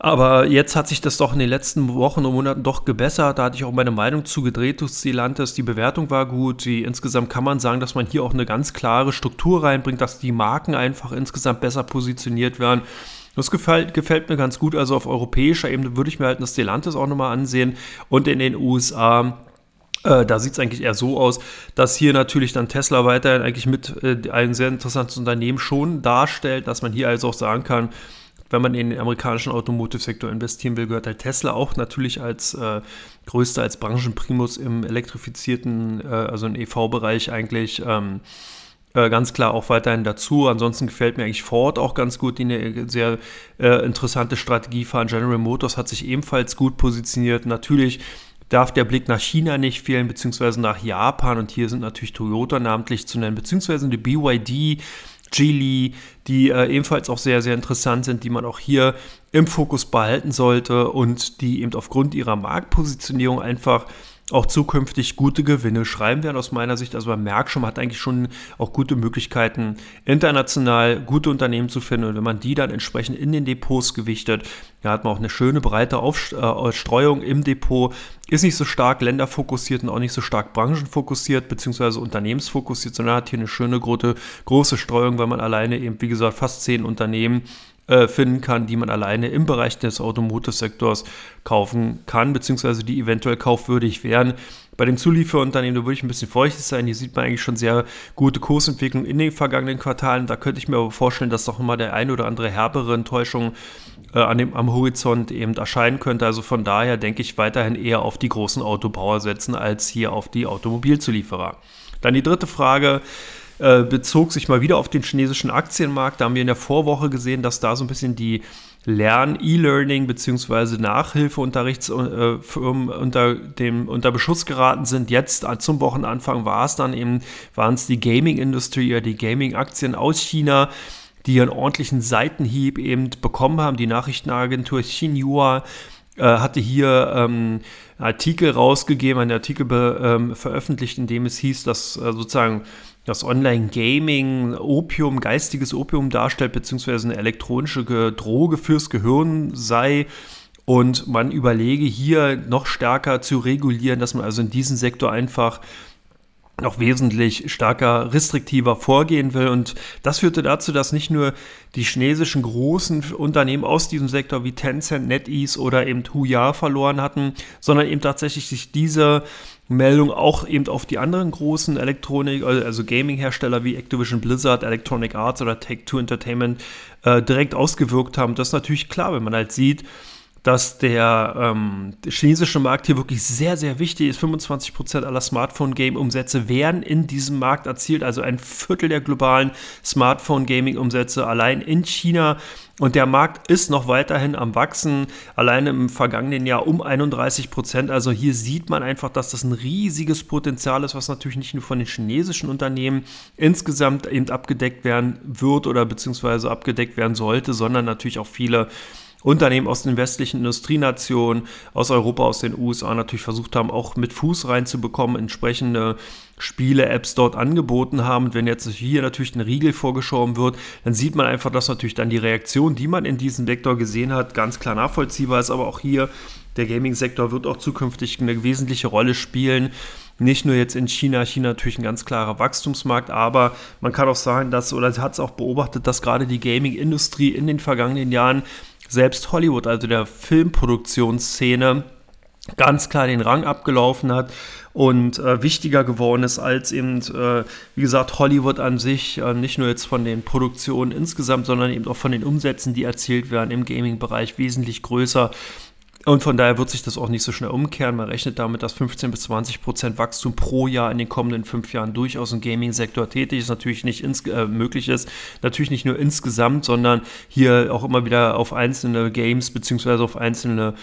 aber jetzt hat sich das doch in den letzten Wochen und Monaten doch gebessert. Da hatte ich auch meine Meinung zu gedreht durch Stellantis. Die Bewertung war gut. Die, insgesamt kann man sagen, dass man hier auch eine ganz klare Struktur reinbringt, dass die Marken einfach insgesamt besser positioniert werden. Das gefällt, gefällt mir ganz gut. Also auf europäischer Ebene würde ich mir halt das Stellantis auch nochmal ansehen. Und in den USA äh, da sieht es eigentlich eher so aus, dass hier natürlich dann Tesla weiterhin eigentlich mit äh, ein sehr interessantes Unternehmen schon darstellt, dass man hier also auch sagen kann, wenn man in den amerikanischen Automotive-Sektor investieren will, gehört halt Tesla auch natürlich als äh, größter, als Branchenprimus im elektrifizierten, äh, also im EV-Bereich eigentlich ähm, äh, ganz klar auch weiterhin dazu. Ansonsten gefällt mir eigentlich Ford auch ganz gut, die eine sehr äh, interessante Strategie fahren. General Motors hat sich ebenfalls gut positioniert. Natürlich darf der Blick nach China nicht fehlen, beziehungsweise nach Japan. Und hier sind natürlich Toyota namentlich zu nennen, beziehungsweise die BYD, Geely, die äh, ebenfalls auch sehr, sehr interessant sind, die man auch hier im Fokus behalten sollte und die eben aufgrund ihrer Marktpositionierung einfach auch zukünftig gute Gewinne schreiben werden aus meiner Sicht. Also man merkt schon, man hat eigentlich schon auch gute Möglichkeiten, international gute Unternehmen zu finden. Und wenn man die dann entsprechend in den Depots gewichtet, da hat man auch eine schöne breite Aufstreuung im Depot. Ist nicht so stark länderfokussiert und auch nicht so stark branchenfokussiert beziehungsweise unternehmensfokussiert, sondern hat hier eine schöne große, große Streuung, weil man alleine eben, wie gesagt, fast zehn Unternehmen äh, finden kann, die man alleine im Bereich des Automotive-Sektors kaufen kann, beziehungsweise die eventuell kaufwürdig wären. Bei den Zulieferunternehmen, da würde ich ein bisschen feuchtig sein. Hier sieht man eigentlich schon sehr gute Kursentwicklung in den vergangenen Quartalen. Da könnte ich mir aber vorstellen, dass doch mal der ein oder andere herbere Enttäuschung äh, an dem, am Horizont eben erscheinen könnte. Also von daher denke ich weiterhin eher auf die großen Autobauer setzen als hier auf die Automobilzulieferer. Dann die dritte Frage. Äh, bezog sich mal wieder auf den chinesischen Aktienmarkt. Da haben wir in der Vorwoche gesehen, dass da so ein bisschen die Lern-, E-Learning bzw. Nachhilfeunterrichtsfirmen unter, dem, unter Beschuss geraten sind. Jetzt äh, zum Wochenanfang war es dann eben, waren es die Gaming-Industrie oder die Gaming-Aktien aus China, die einen ordentlichen Seitenhieb eben bekommen haben. Die Nachrichtenagentur Xinhua äh, hatte hier ähm, einen Artikel rausgegeben, einen Artikel be, ähm, veröffentlicht, in dem es hieß, dass äh, sozusagen das Online-Gaming Opium, geistiges Opium darstellt, beziehungsweise eine elektronische Droge fürs Gehirn sei. Und man überlege hier noch stärker zu regulieren, dass man also in diesem Sektor einfach noch wesentlich stärker restriktiver vorgehen will. Und das führte dazu, dass nicht nur die chinesischen großen Unternehmen aus diesem Sektor wie Tencent, NetEase oder eben Huya verloren hatten, sondern eben tatsächlich sich diese Meldung auch eben auf die anderen großen Elektronik, also Gaming-Hersteller wie Activision Blizzard, Electronic Arts oder Take-Two Entertainment äh, direkt ausgewirkt haben. Das ist natürlich klar, wenn man halt sieht, dass der, ähm, chinesische Markt hier wirklich sehr, sehr wichtig ist. 25% aller Smartphone-Game-Umsätze werden in diesem Markt erzielt, also ein Viertel der globalen Smartphone-Gaming-Umsätze allein in China. Und der Markt ist noch weiterhin am Wachsen, allein im vergangenen Jahr um 31 Prozent. Also hier sieht man einfach, dass das ein riesiges Potenzial ist, was natürlich nicht nur von den chinesischen Unternehmen insgesamt eben abgedeckt werden wird oder beziehungsweise abgedeckt werden sollte, sondern natürlich auch viele Unternehmen aus den westlichen Industrienationen, aus Europa, aus den USA natürlich versucht haben, auch mit Fuß reinzubekommen, entsprechende Spiele-Apps dort angeboten haben. Und wenn jetzt hier natürlich ein Riegel vorgeschoben wird, dann sieht man einfach, dass natürlich dann die Reaktion, die man in diesem Vektor gesehen hat, ganz klar nachvollziehbar ist. Aber auch hier, der Gaming-Sektor wird auch zukünftig eine wesentliche Rolle spielen. Nicht nur jetzt in China, China natürlich ein ganz klarer Wachstumsmarkt, aber man kann auch sagen, dass, oder hat es auch beobachtet, dass gerade die Gaming-Industrie in den vergangenen Jahren selbst Hollywood, also der Filmproduktionsszene, ganz klar den Rang abgelaufen hat und äh, wichtiger geworden ist als eben, äh, wie gesagt, Hollywood an sich, äh, nicht nur jetzt von den Produktionen insgesamt, sondern eben auch von den Umsätzen, die erzielt werden im Gaming-Bereich, wesentlich größer und von daher wird sich das auch nicht so schnell umkehren. Man rechnet damit, dass 15 bis 20 Prozent Wachstum pro Jahr in den kommenden fünf Jahren durchaus im Gaming-Sektor tätig ist. Natürlich nicht ins, äh, möglich ist. Natürlich nicht nur insgesamt, sondern hier auch immer wieder auf einzelne Games beziehungsweise auf einzelne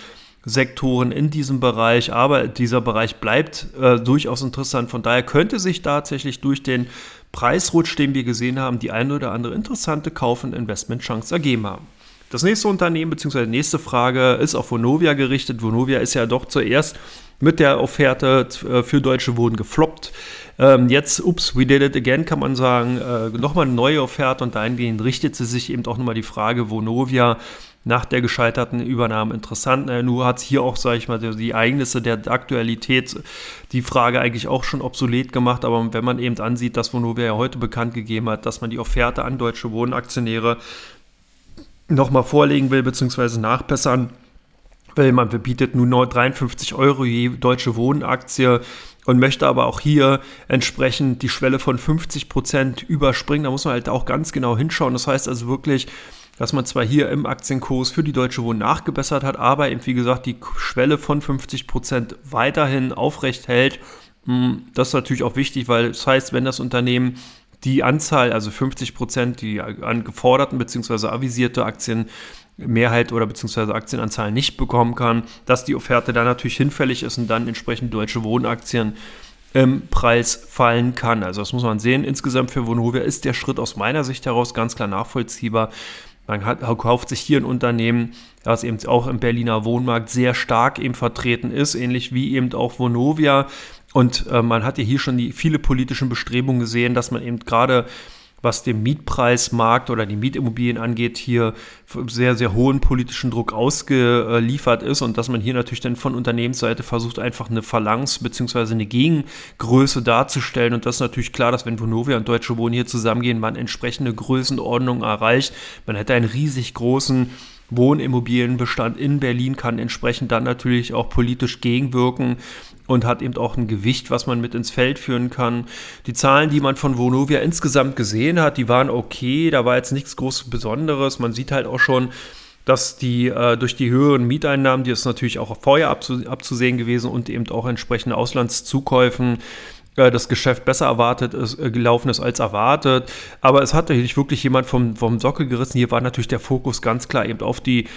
Sektoren in diesem Bereich. Aber dieser Bereich bleibt äh, durchaus interessant. Von daher könnte sich tatsächlich durch den Preisrutsch, den wir gesehen haben, die eine oder andere interessante Kauf- und Investmentchance ergeben haben. Das nächste Unternehmen, die nächste Frage, ist auf Vonovia gerichtet. Vonovia ist ja doch zuerst mit der Offerte äh, für Deutsche Wohnen gefloppt. Ähm, jetzt, ups, we did it again, kann man sagen, äh, nochmal eine neue Offerte und dahingehend richtet sie sich eben auch nochmal die Frage, Vonovia nach der gescheiterten Übernahme interessant. Äh, nur hat es hier auch, sage ich mal, die Ereignisse der Aktualität die Frage eigentlich auch schon obsolet gemacht. Aber wenn man eben ansieht, dass Vonovia ja heute bekannt gegeben hat, dass man die Offerte an Deutsche Wohnaktionäre nochmal vorlegen will, beziehungsweise nachbessern will. Man verbietet nun 53 Euro je deutsche Wohnaktie und möchte aber auch hier entsprechend die Schwelle von 50 Prozent überspringen. Da muss man halt auch ganz genau hinschauen. Das heißt also wirklich, dass man zwar hier im Aktienkurs für die Deutsche Wohnen nachgebessert hat, aber eben wie gesagt die Schwelle von 50 Prozent weiterhin aufrecht hält. Hm, das ist natürlich auch wichtig, weil das heißt, wenn das Unternehmen die Anzahl, also 50 Prozent, die angeforderten bzw. avisierte Aktien Mehrheit oder beziehungsweise Aktienanzahl nicht bekommen kann, dass die Offerte dann natürlich hinfällig ist und dann entsprechend deutsche Wohnaktien im Preis fallen kann. Also das muss man sehen. Insgesamt für Vonovia ist der Schritt aus meiner Sicht heraus ganz klar nachvollziehbar. Man hat, kauft sich hier ein Unternehmen, das eben auch im Berliner Wohnmarkt sehr stark eben vertreten ist, ähnlich wie eben auch Vonovia. Und äh, man hat ja hier schon die viele politischen Bestrebungen gesehen, dass man eben gerade was den Mietpreismarkt oder die Mietimmobilien angeht, hier sehr, sehr hohen politischen Druck ausgeliefert ist und dass man hier natürlich dann von Unternehmensseite versucht, einfach eine Phalanx bzw. eine Gegengröße darzustellen. Und das ist natürlich klar, dass wenn Vonovia und Deutsche Wohnen hier zusammengehen, man entsprechende Größenordnung erreicht. Man hätte einen riesig großen Wohnimmobilienbestand in Berlin kann entsprechend dann natürlich auch politisch gegenwirken und hat eben auch ein Gewicht, was man mit ins Feld führen kann. Die Zahlen, die man von Vonovia insgesamt gesehen hat, die waren okay, da war jetzt nichts groß Besonderes. Man sieht halt auch schon, dass die äh, durch die höheren Mieteinnahmen, die ist natürlich auch vorher abzusehen gewesen und eben auch entsprechende Auslandszukäufen, äh, das Geschäft besser erwartet ist, äh, gelaufen ist als erwartet. Aber es hat natürlich wirklich jemand vom, vom Sockel gerissen. Hier war natürlich der Fokus ganz klar eben auf die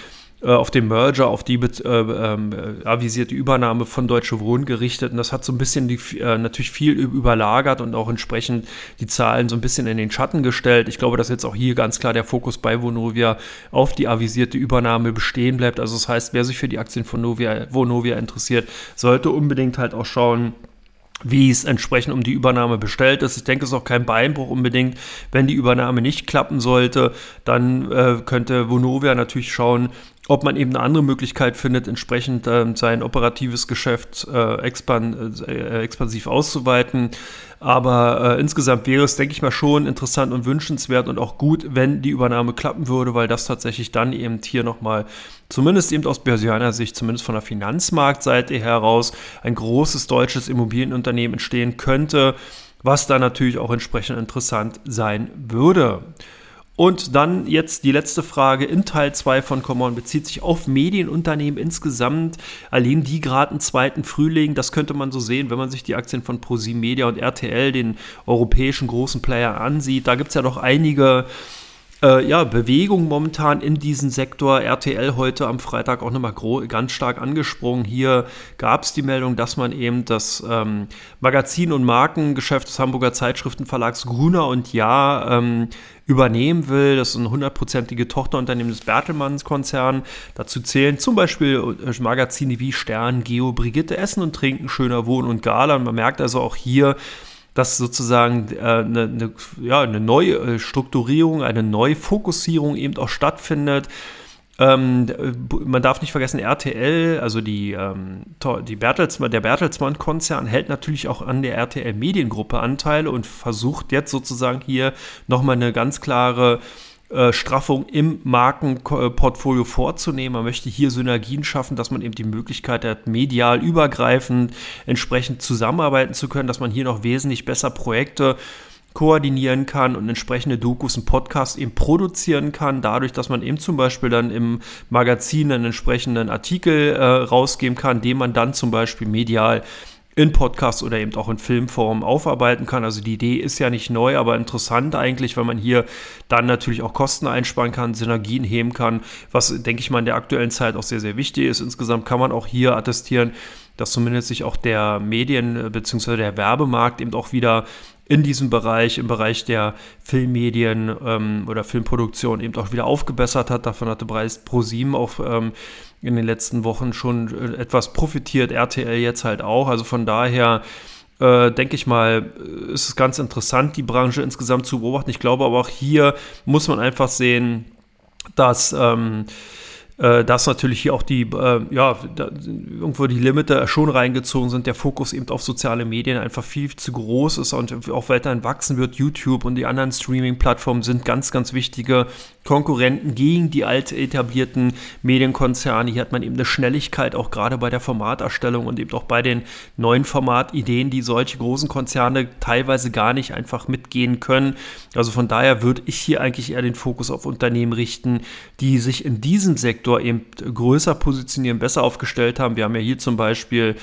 auf den Merger, auf die äh, ähm, avisierte Übernahme von Deutsche Wohnen gerichtet. Und das hat so ein bisschen die, äh, natürlich viel überlagert und auch entsprechend die Zahlen so ein bisschen in den Schatten gestellt. Ich glaube, dass jetzt auch hier ganz klar der Fokus bei Vonovia auf die avisierte Übernahme bestehen bleibt. Also das heißt, wer sich für die Aktien von Novia, Vonovia interessiert, sollte unbedingt halt auch schauen, wie es entsprechend um die Übernahme bestellt ist. Ich denke, es ist auch kein Beinbruch unbedingt. Wenn die Übernahme nicht klappen sollte, dann äh, könnte Vonovia natürlich schauen, ob man eben eine andere Möglichkeit findet, entsprechend äh, sein operatives Geschäft äh, expan äh, expansiv auszuweiten. Aber äh, insgesamt wäre es, denke ich mal, schon interessant und wünschenswert und auch gut, wenn die Übernahme klappen würde, weil das tatsächlich dann eben hier nochmal, zumindest eben aus Börsianer Sicht, zumindest von der Finanzmarktseite heraus, ein großes deutsches Immobilienunternehmen entstehen könnte, was dann natürlich auch entsprechend interessant sein würde. Und dann jetzt die letzte Frage in Teil 2 von Common bezieht sich auf Medienunternehmen insgesamt. Erleben die gerade einen zweiten Frühling? Das könnte man so sehen, wenn man sich die Aktien von ProSieben und RTL, den europäischen großen Player, ansieht. Da gibt es ja doch einige äh, ja, Bewegung momentan in diesem Sektor. RTL heute am Freitag auch nochmal ganz stark angesprungen. Hier gab es die Meldung, dass man eben das ähm, Magazin- und Markengeschäft des Hamburger Zeitschriftenverlags Gruner und Ja ähm, übernehmen will. Das ist ein hundertprozentige Tochterunternehmen des Bertelmanns-Konzerns. Dazu zählen zum Beispiel äh, Magazine wie Stern, Geo, Brigitte, Essen und Trinken, Schöner Wohnen und Gala. Und man merkt also auch hier, dass sozusagen äh, eine, eine, ja, eine neue Strukturierung, eine neue Fokussierung eben auch stattfindet. Ähm, man darf nicht vergessen, RTL, also die, ähm, die Bertelsmann, der Bertelsmann-Konzern, hält natürlich auch an der RTL-Mediengruppe Anteile und versucht jetzt sozusagen hier nochmal eine ganz klare äh, Straffung im Markenportfolio vorzunehmen. Man möchte hier Synergien schaffen, dass man eben die Möglichkeit hat, medial übergreifend entsprechend zusammenarbeiten zu können, dass man hier noch wesentlich besser Projekte koordinieren kann und entsprechende Dokus und Podcasts eben produzieren kann, dadurch, dass man eben zum Beispiel dann im Magazin einen entsprechenden Artikel äh, rausgeben kann, den man dann zum Beispiel medial in Podcasts oder eben auch in Filmform aufarbeiten kann. Also die Idee ist ja nicht neu, aber interessant eigentlich, weil man hier dann natürlich auch Kosten einsparen kann, Synergien heben kann, was, denke ich mal, in der aktuellen Zeit auch sehr, sehr wichtig ist. Insgesamt kann man auch hier attestieren, dass zumindest sich auch der Medien- bzw. der Werbemarkt eben auch wieder in diesem Bereich, im Bereich der Filmmedien ähm, oder Filmproduktion eben auch wieder aufgebessert hat. Davon hatte bereits ProSieben auch ähm, in den letzten Wochen schon äh, etwas profitiert, RTL jetzt halt auch. Also von daher äh, denke ich mal, ist es ganz interessant, die Branche insgesamt zu beobachten. Ich glaube aber auch hier muss man einfach sehen, dass ähm, äh, dass natürlich hier auch die, äh, ja, da, irgendwo die Limite schon reingezogen sind, der Fokus eben auf soziale Medien einfach viel zu groß ist und auch weiterhin wachsen wird. YouTube und die anderen Streaming-Plattformen sind ganz, ganz wichtige Konkurrenten gegen die alt etablierten Medienkonzerne. Hier hat man eben eine Schnelligkeit, auch gerade bei der Formaterstellung und eben auch bei den neuen Formatideen, die solche großen Konzerne teilweise gar nicht einfach mitgehen können. Also von daher würde ich hier eigentlich eher den Fokus auf Unternehmen richten, die sich in diesem Sektor eben größer positionieren, besser aufgestellt haben. Wir haben ja hier zum Beispiel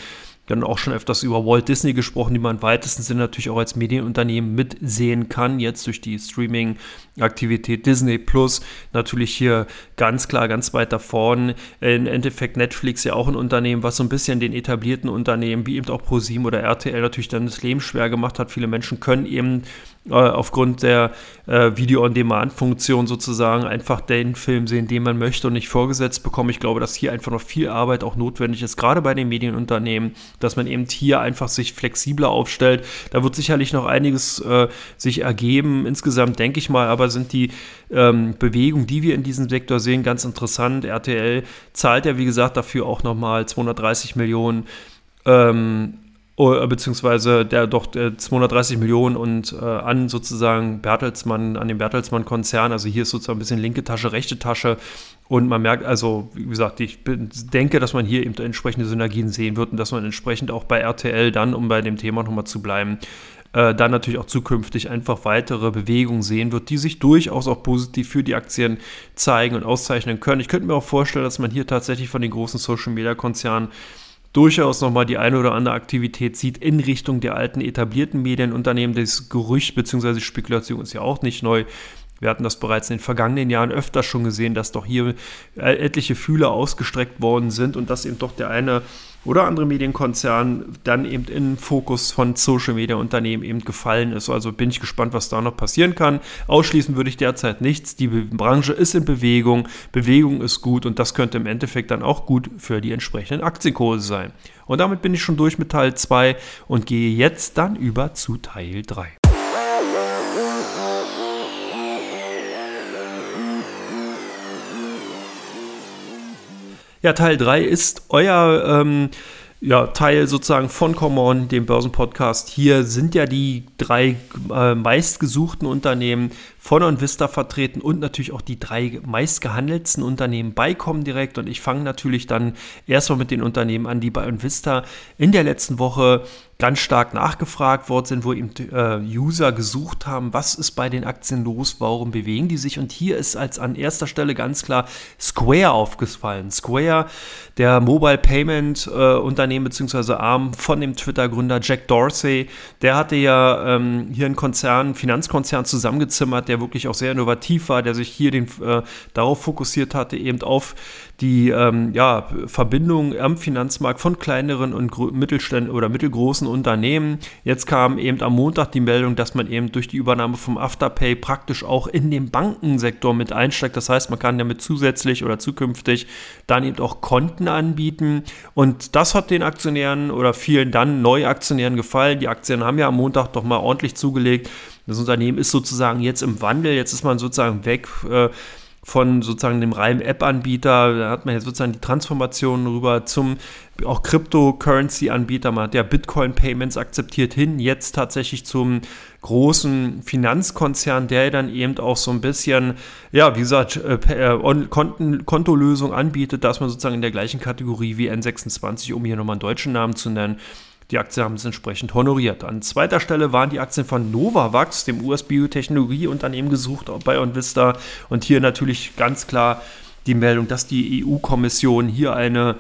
dann auch schon öfters über Walt Disney gesprochen, die man im weitesten Sinne natürlich auch als Medienunternehmen mitsehen kann, jetzt durch die Streaming-Aktivität Disney Plus. Natürlich hier ganz klar, ganz weit da vorne. Im Endeffekt Netflix ja auch ein Unternehmen, was so ein bisschen den etablierten Unternehmen, wie eben auch ProSieben oder RTL natürlich dann das Leben schwer gemacht hat. Viele Menschen können eben aufgrund der äh, Video-on-Demand-Funktion sozusagen einfach den Film sehen, den man möchte und nicht vorgesetzt bekommen. Ich glaube, dass hier einfach noch viel Arbeit auch notwendig ist, gerade bei den Medienunternehmen, dass man eben hier einfach sich flexibler aufstellt. Da wird sicherlich noch einiges äh, sich ergeben. Insgesamt denke ich mal, aber sind die ähm, Bewegungen, die wir in diesem Sektor sehen, ganz interessant. RTL zahlt ja, wie gesagt, dafür auch nochmal 230 Millionen. Ähm, beziehungsweise der doch der 230 Millionen und äh, an sozusagen Bertelsmann, an den Bertelsmann-Konzern. Also hier ist sozusagen ein bisschen linke Tasche, rechte Tasche. Und man merkt also, wie gesagt, ich bin, denke, dass man hier eben entsprechende Synergien sehen wird und dass man entsprechend auch bei RTL dann, um bei dem Thema nochmal zu bleiben, äh, dann natürlich auch zukünftig einfach weitere Bewegungen sehen wird, die sich durchaus auch positiv für die Aktien zeigen und auszeichnen können. Ich könnte mir auch vorstellen, dass man hier tatsächlich von den großen Social-Media-Konzernen durchaus nochmal die eine oder andere Aktivität sieht in Richtung der alten etablierten Medienunternehmen. Das Gerücht bzw. Spekulation ist ja auch nicht neu. Wir hatten das bereits in den vergangenen Jahren öfter schon gesehen, dass doch hier äh, etliche Fühler ausgestreckt worden sind und dass eben doch der eine oder andere Medienkonzern dann eben in den Fokus von Social Media Unternehmen eben gefallen ist. Also bin ich gespannt, was da noch passieren kann. Ausschließen würde ich derzeit nichts. Die Branche ist in Bewegung, Bewegung ist gut und das könnte im Endeffekt dann auch gut für die entsprechenden Aktienkurse sein. Und damit bin ich schon durch mit Teil 2 und gehe jetzt dann über zu Teil 3. Ja, Teil 3 ist euer ähm, ja, Teil sozusagen von Common, dem Börsenpodcast. Hier sind ja die drei äh, meistgesuchten Unternehmen von OnVista vertreten und natürlich auch die drei meistgehandelten Unternehmen bei Comdirect. Und ich fange natürlich dann erstmal mit den Unternehmen an, die bei OnVista in der letzten Woche ganz stark nachgefragt worden sind, wo eben äh, User gesucht haben, was ist bei den Aktien los, warum bewegen die sich. Und hier ist als an erster Stelle ganz klar Square aufgefallen. Square, der Mobile Payment äh, Unternehmen bzw. Arm von dem Twitter-Gründer Jack Dorsey, der hatte ja ähm, hier einen Konzern, Finanzkonzern zusammengezimmert, der wirklich auch sehr innovativ war, der sich hier den, äh, darauf fokussiert hatte, eben auf die ähm, ja, Verbindung am Finanzmarkt von kleineren und Mittelständen oder mittelgroßen Unternehmen. Jetzt kam eben am Montag die Meldung, dass man eben durch die Übernahme vom Afterpay praktisch auch in den Bankensektor mit einsteigt. Das heißt, man kann damit zusätzlich oder zukünftig dann eben auch Konten anbieten. Und das hat den Aktionären oder vielen dann Neuaktionären gefallen. Die Aktien haben ja am Montag doch mal ordentlich zugelegt. Das Unternehmen ist sozusagen jetzt im Wandel. Jetzt ist man sozusagen weg. Äh, von sozusagen dem reinen App-Anbieter, da hat man jetzt sozusagen die Transformation rüber zum auch Cryptocurrency-Anbieter, man hat ja Bitcoin-Payments akzeptiert hin, jetzt tatsächlich zum großen Finanzkonzern, der dann eben auch so ein bisschen, ja, wie gesagt, äh, äh Konten, Kontolösung anbietet, dass man sozusagen in der gleichen Kategorie wie N26, um hier nochmal einen deutschen Namen zu nennen, die Aktien haben es entsprechend honoriert. An zweiter Stelle waren die Aktien von Novavax, dem US-Biotechnologieunternehmen, gesucht bei OnVista. Und hier natürlich ganz klar die Meldung, dass die EU-Kommission hier eine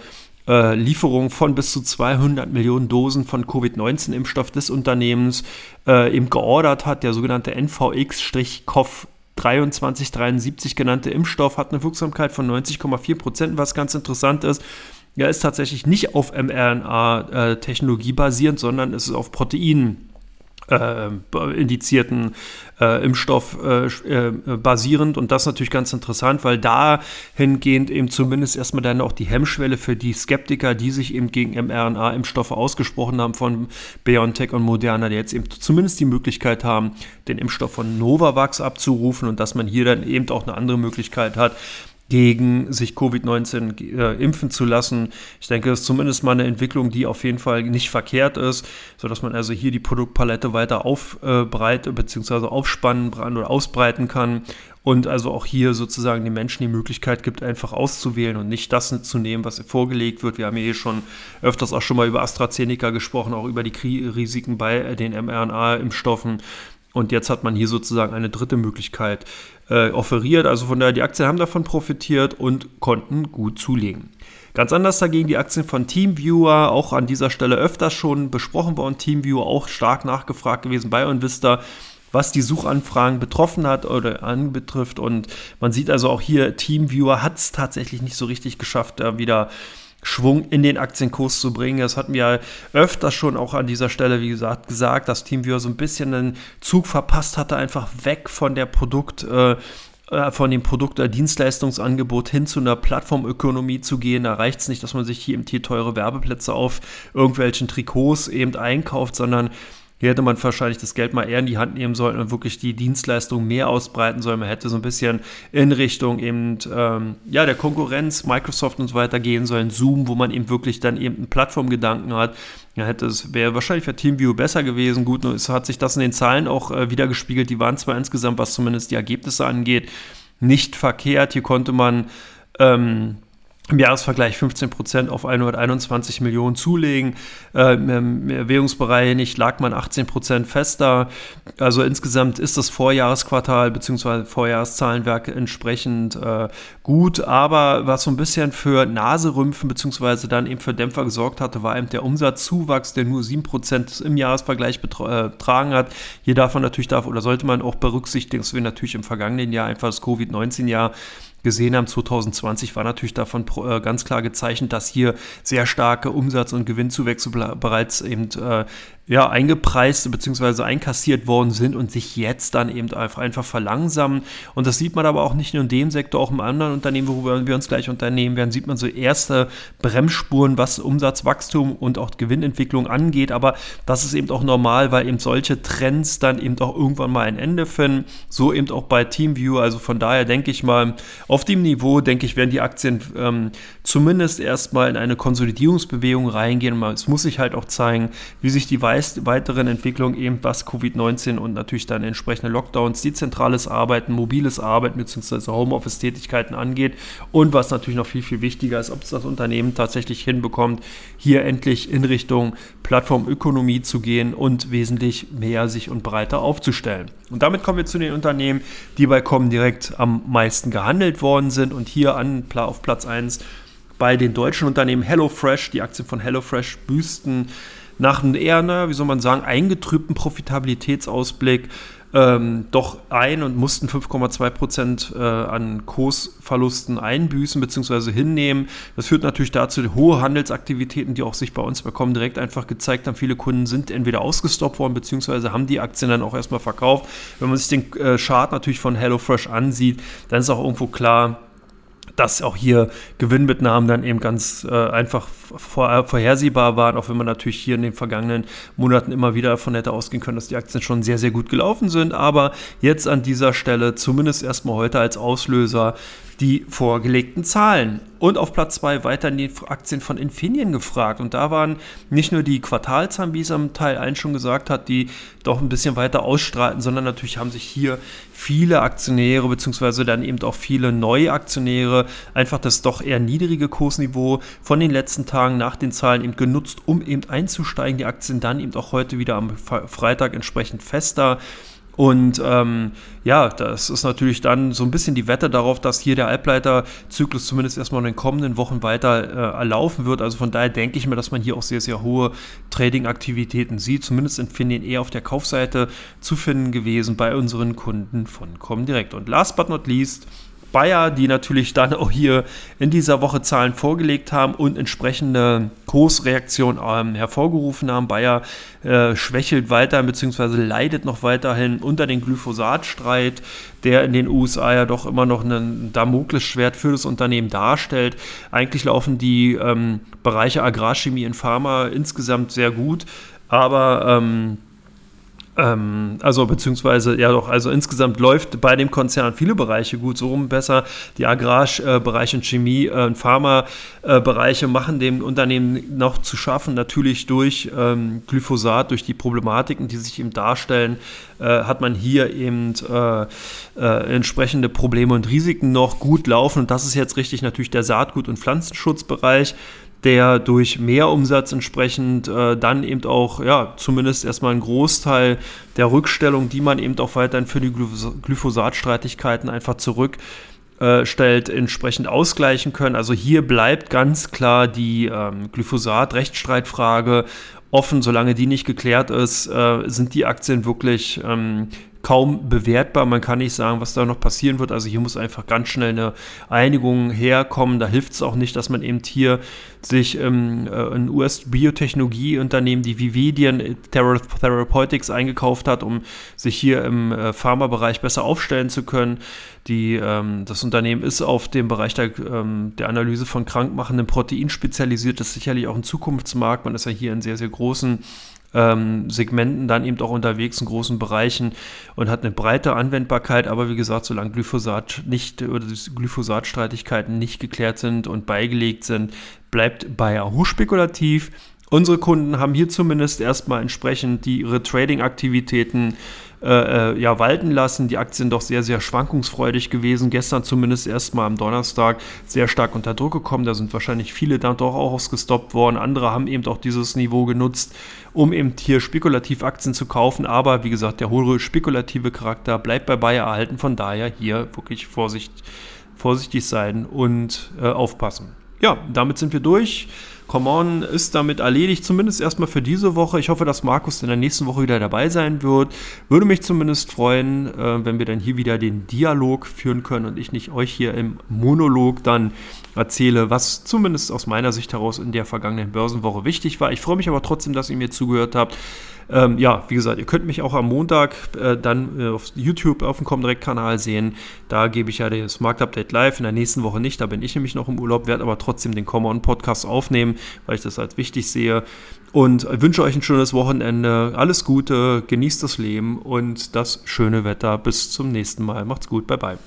äh, Lieferung von bis zu 200 Millionen Dosen von Covid-19-Impfstoff des Unternehmens äh, eben geordert hat. Der sogenannte NVX-COV 2373 genannte Impfstoff hat eine Wirksamkeit von 90,4 Prozent, was ganz interessant ist ja, ist tatsächlich nicht auf mRNA-Technologie basierend, sondern es ist auf Proteinen äh, indizierten äh, Impfstoff äh, äh, basierend. Und das ist natürlich ganz interessant, weil dahingehend eben zumindest erstmal dann auch die Hemmschwelle für die Skeptiker, die sich eben gegen mRNA-Impfstoffe ausgesprochen haben von BioNTech und Moderna, die jetzt eben zumindest die Möglichkeit haben, den Impfstoff von Novavax abzurufen und dass man hier dann eben auch eine andere Möglichkeit hat, gegen sich Covid-19 äh, impfen zu lassen. Ich denke, das ist zumindest mal eine Entwicklung, die auf jeden Fall nicht verkehrt ist, sodass man also hier die Produktpalette weiter aufbreitet äh, bzw. aufspannen oder ausbreiten kann und also auch hier sozusagen den Menschen die Möglichkeit gibt, einfach auszuwählen und nicht das zu nehmen, was vorgelegt wird. Wir haben hier schon öfters auch schon mal über AstraZeneca gesprochen, auch über die Risiken bei den mRNA-Impfstoffen. Und jetzt hat man hier sozusagen eine dritte Möglichkeit äh, offeriert. Also von daher, die Aktien haben davon profitiert und konnten gut zulegen. Ganz anders dagegen die Aktien von Teamviewer, auch an dieser Stelle öfters schon besprochen worden. Teamviewer auch stark nachgefragt gewesen bei Invista was die Suchanfragen betroffen hat oder anbetrifft. Und man sieht also auch hier, Teamviewer hat es tatsächlich nicht so richtig geschafft, da wieder Schwung in den Aktienkurs zu bringen. Das hatten wir öfter schon auch an dieser Stelle, wie gesagt, gesagt, dass TeamViewer so ein bisschen einen Zug verpasst hatte, einfach weg von der Produkt, äh, äh von dem Produkt- oder Dienstleistungsangebot hin zu einer Plattformökonomie zu gehen. Da reicht es nicht, dass man sich hier im Tier teure Werbeplätze auf irgendwelchen Trikots eben einkauft, sondern hier hätte man wahrscheinlich das Geld mal eher in die Hand nehmen sollen und wirklich die Dienstleistung mehr ausbreiten sollen. Man hätte so ein bisschen in Richtung eben ähm, ja, der Konkurrenz, Microsoft und so weiter gehen sollen, Zoom, wo man eben wirklich dann eben einen Plattformgedanken hat. Ja, hätte es wäre wahrscheinlich für TeamView besser gewesen. Gut, es hat sich das in den Zahlen auch äh, wieder. Die waren zwar insgesamt, was zumindest die Ergebnisse angeht, nicht verkehrt. Hier konnte man ähm, im Jahresvergleich 15 Prozent auf 121 Millionen zulegen. Äh, Im Währungsbereich nicht lag man 18 Prozent fester. Also insgesamt ist das Vorjahresquartal bzw. Vorjahreszahlenwerk entsprechend äh, gut. Aber was so ein bisschen für Naserümpfen bzw. dann eben für Dämpfer gesorgt hatte, war eben der Umsatzzuwachs, der nur 7 Prozent im Jahresvergleich äh, betragen hat. Hier darf man natürlich darf oder sollte man auch berücksichtigen, dass wir natürlich im vergangenen Jahr einfach das Covid-19-Jahr gesehen haben, 2020 war natürlich davon äh, ganz klar gezeichnet, dass hier sehr starke Umsatz- und Gewinnzuwächse bereits eben äh, ja, eingepreist bzw. einkassiert worden sind und sich jetzt dann eben einfach verlangsamen. Und das sieht man aber auch nicht nur in dem Sektor, auch im anderen Unternehmen, worüber wir uns gleich unternehmen werden, sieht man so erste Bremsspuren, was Umsatzwachstum und auch Gewinnentwicklung angeht. Aber das ist eben auch normal, weil eben solche Trends dann eben auch irgendwann mal ein Ende finden. So eben auch bei TeamView. Also von daher denke ich mal, auf dem Niveau, denke ich, werden die Aktien ähm, zumindest erstmal in eine Konsolidierungsbewegung reingehen. Es muss sich halt auch zeigen, wie sich die weiteren Entwicklungen eben was Covid-19 und natürlich dann entsprechende Lockdowns, dezentrales Arbeiten, mobiles Arbeiten bzw. Homeoffice-Tätigkeiten angeht und was natürlich noch viel, viel wichtiger ist, ob es das Unternehmen tatsächlich hinbekommt, hier endlich in Richtung Plattformökonomie zu gehen und wesentlich mehr sich und breiter aufzustellen. Und damit kommen wir zu den Unternehmen, die bei Comdirect am meisten gehandelt worden sind und hier an, auf Platz 1 bei den deutschen Unternehmen HelloFresh, die Aktien von HelloFresh büßten nach einem eher, wie soll man sagen, eingetrübten Profitabilitätsausblick ähm, doch ein und mussten 5,2 Prozent äh, an Kursverlusten einbüßen bzw. hinnehmen. Das führt natürlich dazu, hohe Handelsaktivitäten, die auch sich bei uns bekommen, direkt einfach gezeigt haben. Viele Kunden sind entweder ausgestoppt worden bzw. haben die Aktien dann auch erstmal verkauft. Wenn man sich den äh, Chart natürlich von HelloFresh ansieht, dann ist auch irgendwo klar, dass auch hier Gewinnmitnahmen dann eben ganz äh, einfach vor, vorhersehbar waren, auch wenn man natürlich hier in den vergangenen Monaten immer wieder davon hätte ausgehen können, dass die Aktien schon sehr, sehr gut gelaufen sind. Aber jetzt an dieser Stelle, zumindest erstmal heute als Auslöser, die vorgelegten Zahlen. Und auf Platz 2 weiterhin die Aktien von Infineon gefragt. Und da waren nicht nur die Quartalzahlen, wie es am Teil 1 schon gesagt hat, die doch ein bisschen weiter ausstrahlten, sondern natürlich haben sich hier viele Aktionäre, beziehungsweise dann eben auch viele neue Aktionäre, einfach das doch eher niedrige Kursniveau von den letzten Tagen nach den Zahlen eben genutzt, um eben einzusteigen. Die Aktien dann eben auch heute wieder am Freitag entsprechend fester. Und ähm, ja, das ist natürlich dann so ein bisschen die Wette darauf, dass hier der Halbleiterzyklus zumindest erstmal in den kommenden Wochen weiter äh, erlaufen wird. Also von daher denke ich mir, dass man hier auch sehr, sehr hohe Trading-Aktivitäten sieht. Zumindest in Finnien eher auf der Kaufseite zu finden gewesen bei unseren Kunden von Comdirect. Und last but not least, Bayer, die natürlich dann auch hier in dieser Woche Zahlen vorgelegt haben und entsprechende Kursreaktionen ähm, hervorgerufen haben. Bayer äh, schwächelt weiter bzw. leidet noch weiterhin unter den Glyphosatstreit, der in den USA ja doch immer noch ein Damoklesschwert für das Unternehmen darstellt. Eigentlich laufen die ähm, Bereiche Agrarchemie und Pharma insgesamt sehr gut, aber ähm, ähm, also beziehungsweise ja doch, also insgesamt läuft bei dem Konzern viele Bereiche gut, so rum besser. Die Agrarbereiche und Chemie- äh, und Pharmabereiche machen dem Unternehmen noch zu schaffen, natürlich durch ähm, Glyphosat, durch die Problematiken, die sich eben darstellen, äh, hat man hier eben äh, äh, entsprechende Probleme und Risiken noch gut laufen. Und das ist jetzt richtig natürlich der Saatgut- und Pflanzenschutzbereich der durch mehr Umsatz entsprechend äh, dann eben auch, ja, zumindest erstmal einen Großteil der Rückstellung, die man eben auch weiterhin für die Glyphosat-Streitigkeiten einfach zurückstellt, äh, entsprechend ausgleichen können. Also hier bleibt ganz klar die ähm, Glyphosat-Rechtsstreitfrage offen. Solange die nicht geklärt ist, äh, sind die Aktien wirklich ähm, kaum bewertbar. Man kann nicht sagen, was da noch passieren wird. Also hier muss einfach ganz schnell eine Einigung herkommen. Da hilft es auch nicht, dass man eben hier sich ähm, äh, ein US-Biotechnologieunternehmen, die Vividian Therapeutics eingekauft hat, um sich hier im äh, Pharmabereich besser aufstellen zu können. Die, ähm, das Unternehmen ist auf dem Bereich der, ähm, der Analyse von krankmachenden Proteinen spezialisiert. Das ist sicherlich auch ein Zukunftsmarkt. Man ist ja hier in sehr, sehr großen ähm, Segmenten dann eben auch unterwegs in großen Bereichen und hat eine breite Anwendbarkeit. Aber wie gesagt, solange Glyphosat nicht oder Glyphosat-Streitigkeiten nicht geklärt sind und beigelegt sind, bleibt Bayer hochspekulativ. Unsere Kunden haben hier zumindest erstmal entsprechend die, ihre Trading-Aktivitäten äh, äh, ja, walten lassen. Die Aktien doch sehr, sehr schwankungsfreudig gewesen. Gestern zumindest erstmal am Donnerstag sehr stark unter Druck gekommen. Da sind wahrscheinlich viele dann doch auch ausgestoppt worden. Andere haben eben auch dieses Niveau genutzt, um eben hier spekulativ Aktien zu kaufen. Aber wie gesagt, der hohe spekulative Charakter bleibt bei Bayer erhalten. Von daher hier wirklich Vorsicht, vorsichtig sein und äh, aufpassen. Ja, damit sind wir durch. Come On ist damit erledigt, zumindest erstmal für diese Woche. Ich hoffe, dass Markus in der nächsten Woche wieder dabei sein wird. Würde mich zumindest freuen, äh, wenn wir dann hier wieder den Dialog führen können und ich nicht euch hier im Monolog dann erzähle, was zumindest aus meiner Sicht heraus in der vergangenen Börsenwoche wichtig war. Ich freue mich aber trotzdem, dass ihr mir zugehört habt. Ähm, ja, wie gesagt, ihr könnt mich auch am Montag äh, dann äh, auf YouTube auf dem Comdirect-Kanal sehen. Da gebe ich ja das Marktupdate live. In der nächsten Woche nicht, da bin ich nämlich noch im Urlaub, werde aber trotzdem den Common-Podcast aufnehmen, weil ich das als wichtig sehe. Und wünsche euch ein schönes Wochenende. Alles Gute, genießt das Leben und das schöne Wetter. Bis zum nächsten Mal. Macht's gut. Bye bye.